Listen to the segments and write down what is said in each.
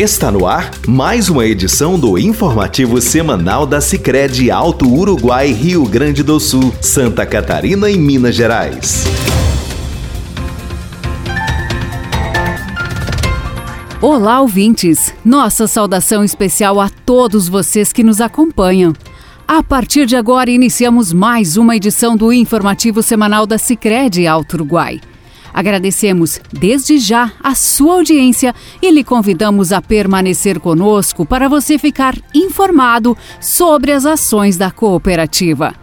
Está no ar mais uma edição do informativo semanal da Sicredi Alto Uruguai, Rio Grande do Sul, Santa Catarina e Minas Gerais. Olá, ouvintes! Nossa saudação especial a todos vocês que nos acompanham. A partir de agora, iniciamos mais uma edição do informativo semanal da Sicredi Alto Uruguai. Agradecemos desde já a sua audiência e lhe convidamos a permanecer conosco para você ficar informado sobre as ações da cooperativa.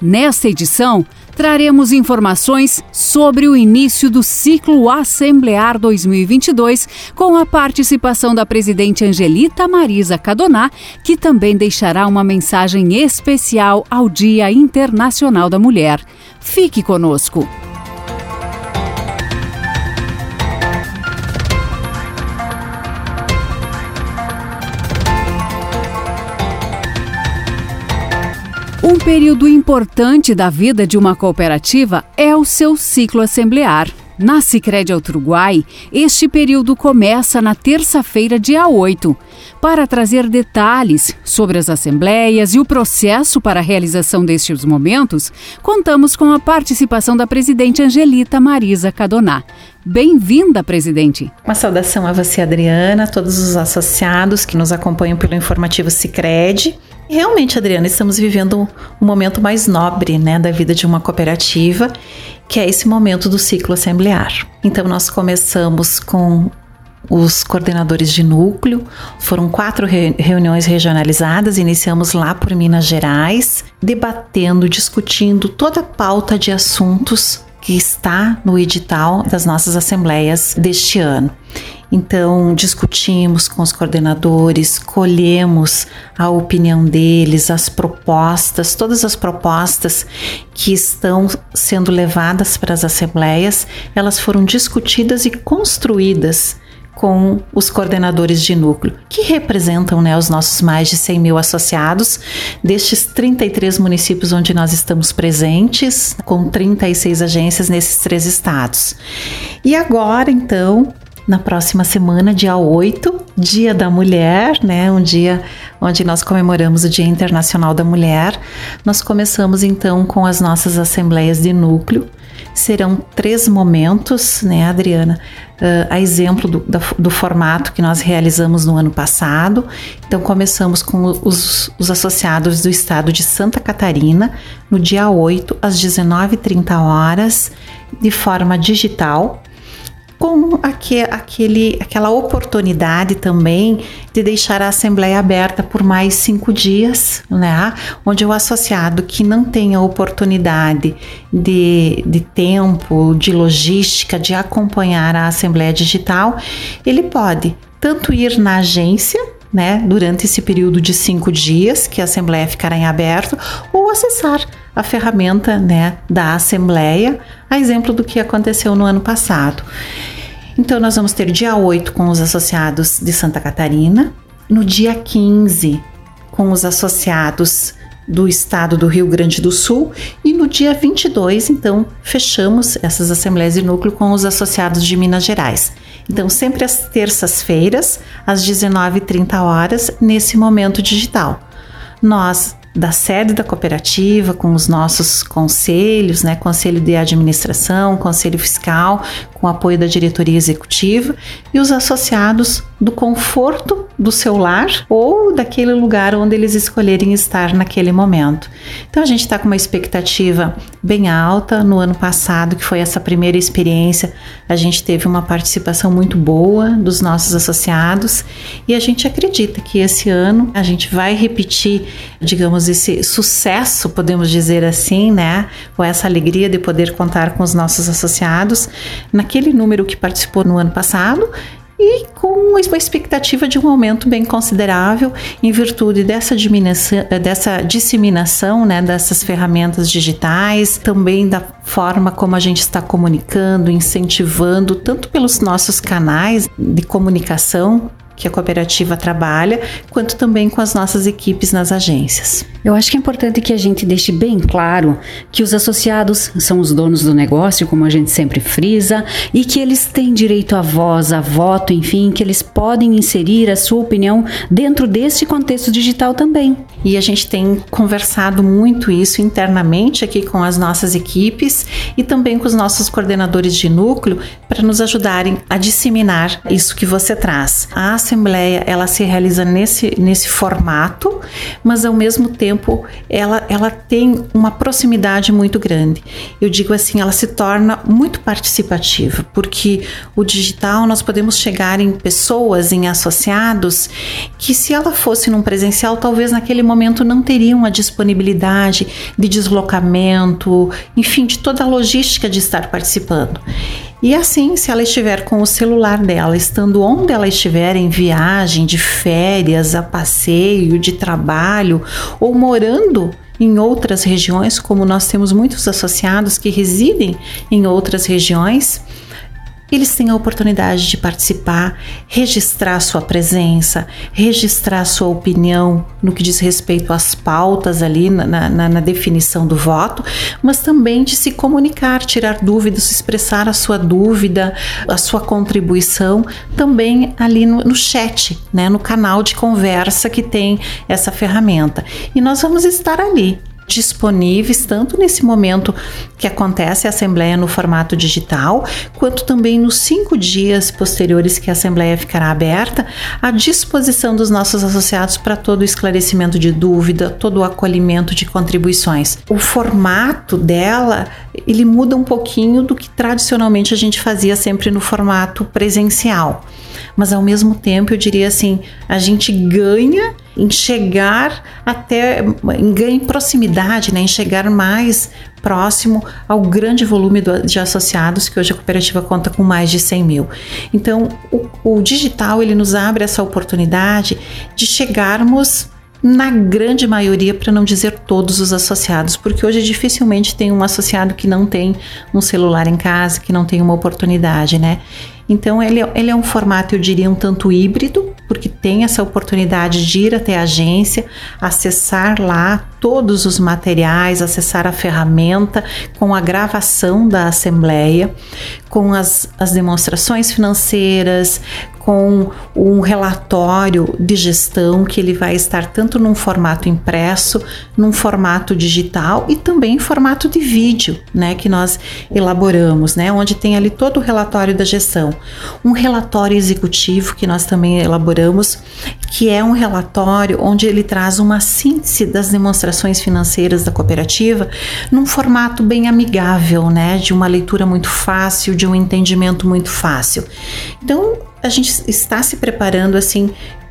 Nesta edição, traremos informações sobre o início do ciclo Assemblear 2022, com a participação da presidente Angelita Marisa Cadoná, que também deixará uma mensagem especial ao Dia Internacional da Mulher. Fique conosco. Período importante da vida de uma cooperativa é o seu ciclo assemblear. Na Sicredi Uruguai, este período começa na terça-feira, dia 8. Para trazer detalhes sobre as assembleias e o processo para a realização destes momentos, contamos com a participação da presidente Angelita Marisa Cadoná. Bem-vinda, presidente. Uma saudação a você, Adriana, a todos os associados que nos acompanham pelo informativo Sicredi Realmente, Adriana, estamos vivendo um momento mais nobre né, da vida de uma cooperativa, que é esse momento do ciclo assemblear. Então, nós começamos com os coordenadores de núcleo. Foram quatro re reuniões regionalizadas, iniciamos lá por Minas Gerais, debatendo, discutindo toda a pauta de assuntos que está no edital das nossas assembleias deste ano. Então, discutimos com os coordenadores, colhemos a opinião deles, as propostas, todas as propostas que estão sendo levadas para as assembleias, elas foram discutidas e construídas com os coordenadores de núcleo, que representam né, os nossos mais de 100 mil associados, destes 33 municípios onde nós estamos presentes, com 36 agências nesses três estados. E agora, então, na próxima semana, dia 8, Dia da Mulher, né? Um dia onde nós comemoramos o Dia Internacional da Mulher. Nós começamos então com as nossas assembleias de núcleo. Serão três momentos, né, Adriana? Uh, a exemplo do, do, do, formato que nós realizamos no ano passado. Então, começamos com os, os associados do estado de Santa Catarina, no dia 8, às 19h30, de forma digital com aquele, aquele, aquela oportunidade também de deixar a Assembleia aberta por mais cinco dias, né? onde o associado que não tem a oportunidade de, de tempo, de logística, de acompanhar a Assembleia Digital, ele pode tanto ir na agência né, durante esse período de cinco dias que a Assembleia ficará em aberto, ou acessar a ferramenta né, da Assembleia, a exemplo do que aconteceu no ano passado. Então, nós vamos ter dia 8 com os associados de Santa Catarina, no dia 15 com os associados do estado do Rio Grande do Sul e no dia 22, então, fechamos essas assembleias de núcleo com os associados de Minas Gerais. Então, sempre às terças-feiras, às 19h30, nesse momento digital. Nós da sede da cooperativa, com os nossos conselhos, né, conselho de administração, conselho fiscal, com apoio da diretoria executiva e os associados do conforto do seu lar ou daquele lugar onde eles escolherem estar naquele momento. Então a gente está com uma expectativa bem alta. No ano passado, que foi essa primeira experiência, a gente teve uma participação muito boa dos nossos associados e a gente acredita que esse ano a gente vai repetir, digamos, esse sucesso, podemos dizer assim, né? Com essa alegria de poder contar com os nossos associados naquele número que participou no ano passado e com uma expectativa de um aumento bem considerável em virtude dessa, dessa disseminação né, dessas ferramentas digitais, também da forma como a gente está comunicando, incentivando, tanto pelos nossos canais de comunicação que a cooperativa trabalha, quanto também com as nossas equipes nas agências. Eu acho que é importante que a gente deixe bem claro que os associados são os donos do negócio, como a gente sempre frisa, e que eles têm direito à voz, a voto, enfim, que eles podem inserir a sua opinião dentro deste contexto digital também. E a gente tem conversado muito isso internamente aqui com as nossas equipes e também com os nossos coordenadores de núcleo para nos ajudarem a disseminar isso que você traz. A assembleia, ela se realiza nesse, nesse formato, mas ao mesmo tempo ela, ela tem uma proximidade muito grande. Eu digo assim, ela se torna muito participativa, porque o digital nós podemos chegar em pessoas, em associados, que se ela fosse num presencial, talvez naquele momento não teriam a disponibilidade de deslocamento, enfim, de toda a logística de estar participando. E assim, se ela estiver com o celular dela, estando onde ela estiver, em viagem, de férias, a passeio, de trabalho, ou morando em outras regiões, como nós temos muitos associados que residem em outras regiões, eles têm a oportunidade de participar, registrar sua presença, registrar sua opinião no que diz respeito às pautas ali na, na, na, definição do voto, mas também de se comunicar, tirar dúvidas, expressar a sua dúvida, a sua contribuição também ali no, no chat, né, no canal de conversa que tem essa ferramenta. E nós vamos estar ali disponíveis tanto nesse momento que acontece a Assembleia no formato digital, quanto também nos cinco dias posteriores que a Assembleia ficará aberta, à disposição dos nossos associados para todo o esclarecimento de dúvida, todo o acolhimento de contribuições. O formato dela ele muda um pouquinho do que tradicionalmente a gente fazia sempre no formato presencial mas ao mesmo tempo eu diria assim, a gente ganha em chegar até, em ganha em proximidade, né, em chegar mais próximo ao grande volume de associados que hoje a cooperativa conta com mais de 100 mil. Então, o, o digital ele nos abre essa oportunidade de chegarmos na grande maioria, para não dizer todos os associados, porque hoje dificilmente tem um associado que não tem um celular em casa, que não tem uma oportunidade, né? Então, ele, é, ele é um formato, eu diria, um tanto híbrido, porque tem essa oportunidade de ir até a agência, acessar lá todos os materiais, acessar a ferramenta com a gravação da assembleia, com as, as demonstrações financeiras, com um relatório de gestão que ele vai estar tanto num formato impresso, num formato digital e também em formato de vídeo, né, que nós elaboramos, né, onde tem ali todo o relatório da gestão. Um relatório executivo que nós também elaboramos, que é um relatório onde ele traz uma síntese das demonstrações financeiras da cooperativa num formato bem amigável, né, de uma leitura muito fácil, de um entendimento muito fácil. Então, a gente está se preparando assim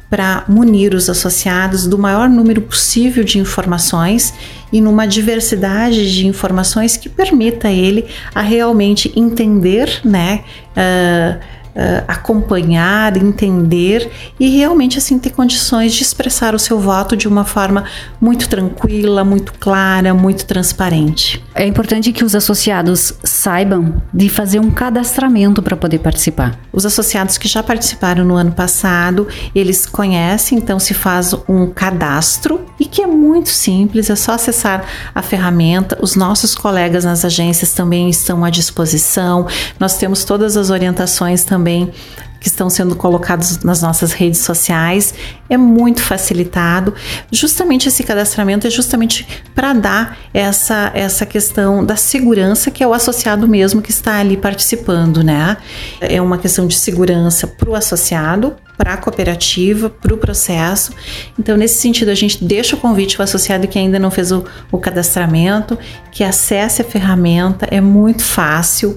para munir os associados do maior número possível de informações e numa diversidade de informações que permita ele a realmente entender, né? Uh, uh, acompanhar, entender e realmente assim ter condições de expressar o seu voto de uma forma muito tranquila, muito clara, muito transparente. É importante que os associados saibam de fazer um cadastramento para poder participar. Os associados que já participaram no ano passado, eles conhecem, então se faz um cadastro e que é muito simples, é só acessar a ferramenta. Os nossos colegas nas agências também estão à disposição. Nós temos todas as orientações também que estão sendo colocados nas nossas redes sociais é muito facilitado. Justamente esse cadastramento é justamente para dar essa, essa questão da segurança que é o associado mesmo que está ali participando, né? É uma questão de segurança para o associado, para a cooperativa, para o processo. Então, nesse sentido, a gente deixa o convite para o associado que ainda não fez o, o cadastramento, que acesse a ferramenta, é muito fácil,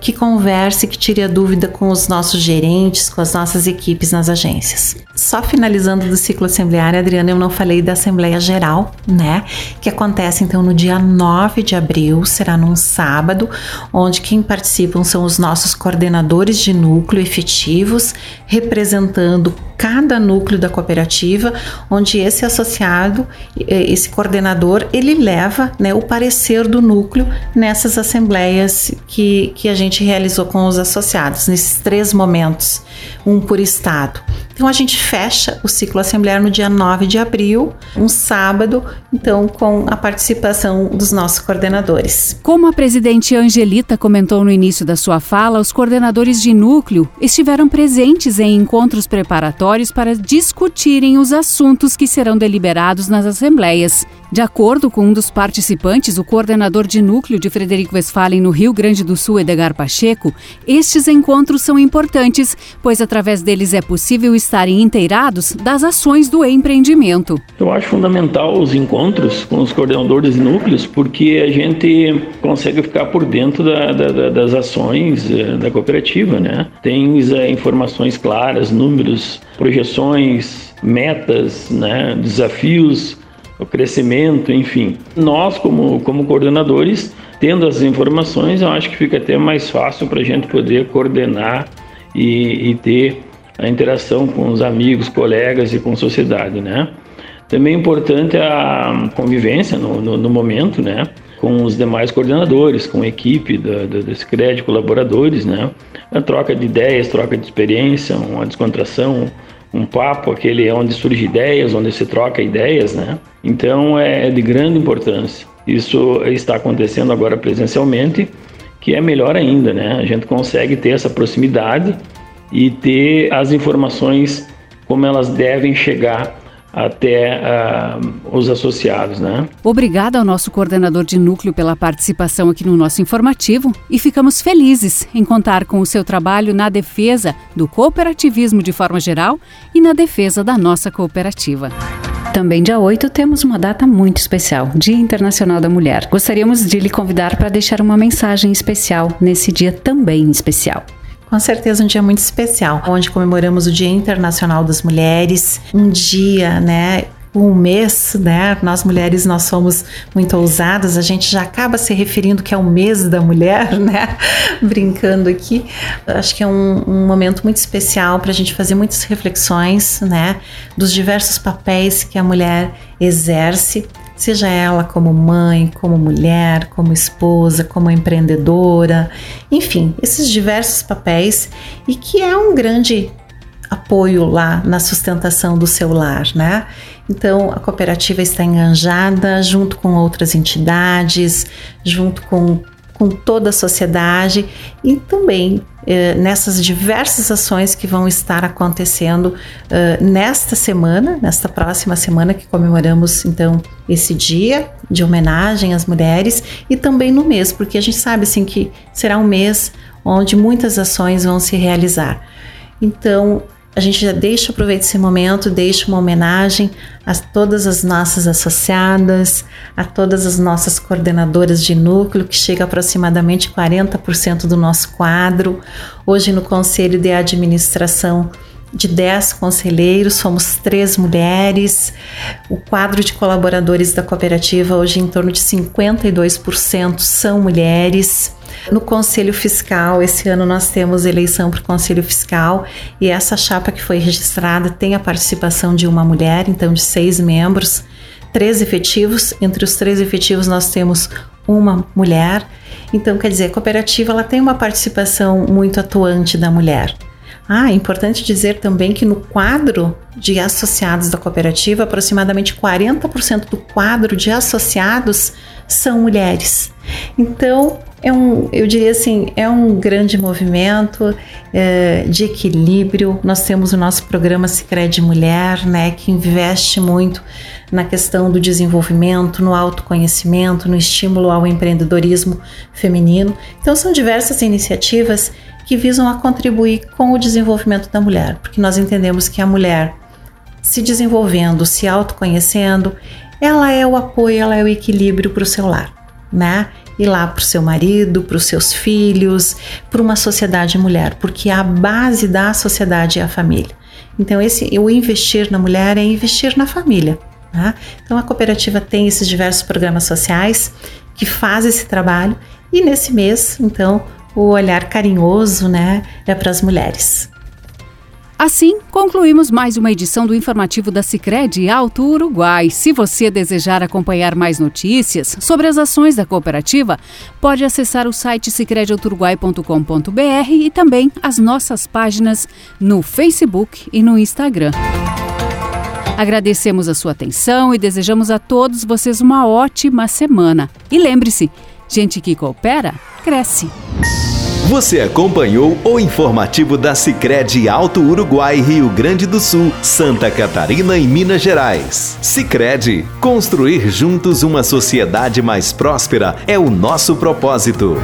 que converse, que tire a dúvida com os nossos gerentes, com as nossas equipes nas agências. Só finalizando do ciclo assembleário, Adriana, eu não falei da Assembleia Geral, né? Que acontece então no dia 9 de abril, será num sábado, onde quem participam são os nossos coordenadores de núcleo efetivos, representando cada núcleo da cooperativa, onde esse associado, esse coordenador, ele leva né, o parecer do núcleo nessas assembleias que, que a gente realizou com os associados, nesses três momentos, um por estado. Então a gente fecha o ciclo assemblear no dia 9 de abril, um sábado, então com a participação dos nossos coordenadores. Como a presidente Angelita comentou no início da sua fala, os coordenadores de núcleo estiveram presentes em encontros preparatórios para discutirem os assuntos que serão deliberados nas assembleias. De acordo com um dos participantes, o coordenador de núcleo de Frederico Westphalen no Rio Grande do Sul, Edgar Pacheco, estes encontros são importantes, pois através deles é possível estarem inteirados das ações do empreendimento. Eu acho fundamental os encontros com os coordenadores de núcleos, porque a gente consegue ficar por dentro da, da, das ações eh, da cooperativa, né? Tem eh, informações claras, números, projeções, metas, né? desafios o crescimento, enfim. Nós, como, como coordenadores, tendo as informações, eu acho que fica até mais fácil para a gente poder coordenar e, e, ter a interação com os amigos, colegas e com a sociedade, né? Também é importante a convivência no, no, no momento, né? Com os demais coordenadores, com a equipe da, da, desse crédito, colaboradores, né? A troca de ideias, troca de experiência, uma descontração, um papo, aquele onde surgem ideias, onde se troca ideias, né? Então é de grande importância. Isso está acontecendo agora presencialmente, que é melhor ainda, né? A gente consegue ter essa proximidade e ter as informações como elas devem chegar até uh, os associados, né? Obrigada ao nosso coordenador de núcleo pela participação aqui no nosso informativo e ficamos felizes em contar com o seu trabalho na defesa do cooperativismo de forma geral e na defesa da nossa cooperativa. Também dia 8 temos uma data muito especial, Dia Internacional da Mulher. Gostaríamos de lhe convidar para deixar uma mensagem especial nesse dia também especial. Com certeza um dia muito especial, onde comemoramos o Dia Internacional das Mulheres, um dia, né, um mês, né? Nós mulheres nós somos muito ousadas, a gente já acaba se referindo que é o mês da mulher, né? Brincando aqui. Acho que é um, um momento muito especial para a gente fazer muitas reflexões, né? Dos diversos papéis que a mulher exerce seja ela como mãe, como mulher, como esposa, como empreendedora, enfim, esses diversos papéis e que é um grande apoio lá na sustentação do seu lar, né? Então a cooperativa está enganjada junto com outras entidades, junto com, com toda a sociedade e também eh, nessas diversas ações que vão estar acontecendo uh, nesta semana, nesta próxima semana que comemoramos então esse dia de homenagem às mulheres e também no mês, porque a gente sabe assim que será um mês onde muitas ações vão se realizar. Então, a gente já deixa, aproveita esse momento, deixa uma homenagem a todas as nossas associadas, a todas as nossas coordenadoras de núcleo, que chega aproximadamente 40% do nosso quadro. Hoje, no Conselho de Administração, de 10 conselheiros, somos três mulheres. O quadro de colaboradores da cooperativa, hoje, em torno de 52% são mulheres. No Conselho Fiscal, esse ano nós temos eleição para o Conselho Fiscal e essa chapa que foi registrada tem a participação de uma mulher, então de seis membros, três efetivos. Entre os três efetivos nós temos uma mulher. Então, quer dizer, a cooperativa ela tem uma participação muito atuante da mulher. Ah, é importante dizer também que no quadro de associados da cooperativa, aproximadamente 40% do quadro de associados são mulheres. Então, é um, eu diria assim, é um grande movimento é, de equilíbrio. Nós temos o nosso programa Sicredi Mulher, né, que investe muito na questão do desenvolvimento, no autoconhecimento, no estímulo ao empreendedorismo feminino. Então são diversas iniciativas que visam a contribuir com o desenvolvimento da mulher, porque nós entendemos que a mulher se desenvolvendo, se autoconhecendo, ela é o apoio, ela é o equilíbrio para o seu lar, né? E lá para o seu marido, para os seus filhos, para uma sociedade mulher, porque a base da sociedade é a família. Então, esse, o investir na mulher é investir na família. Tá? Então, a cooperativa tem esses diversos programas sociais que fazem esse trabalho e nesse mês, então, o olhar carinhoso né, é para as mulheres. Assim, concluímos mais uma edição do informativo da Sicredi Alto Uruguai. Se você desejar acompanhar mais notícias sobre as ações da cooperativa, pode acessar o site sicredialtouruguai.com.br e também as nossas páginas no Facebook e no Instagram. Agradecemos a sua atenção e desejamos a todos vocês uma ótima semana. E lembre-se, gente que coopera, cresce. Você acompanhou o informativo da Sicredi Alto Uruguai, Rio Grande do Sul, Santa Catarina e Minas Gerais. Sicredi, construir juntos uma sociedade mais próspera é o nosso propósito.